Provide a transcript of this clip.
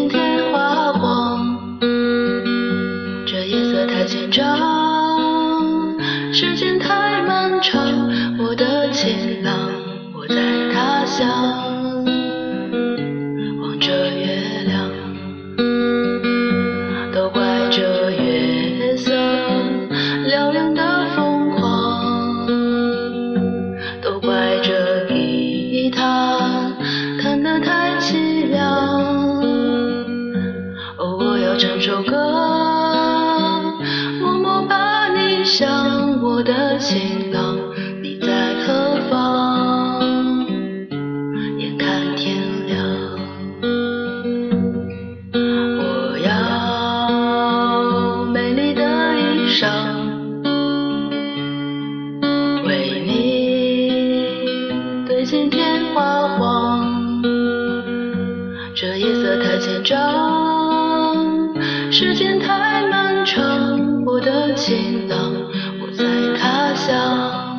对镜贴花黄。这夜色太紧张，时间太漫长。我的情郎，我在他乡望着月亮。都怪这月色撩人的疯狂，都怪这吉他唱首歌默默把你想我的情郎你在何方？眼看天亮我要美丽的衣裳为你对镜贴花黄时间太漫长，我的情郎不在他乡。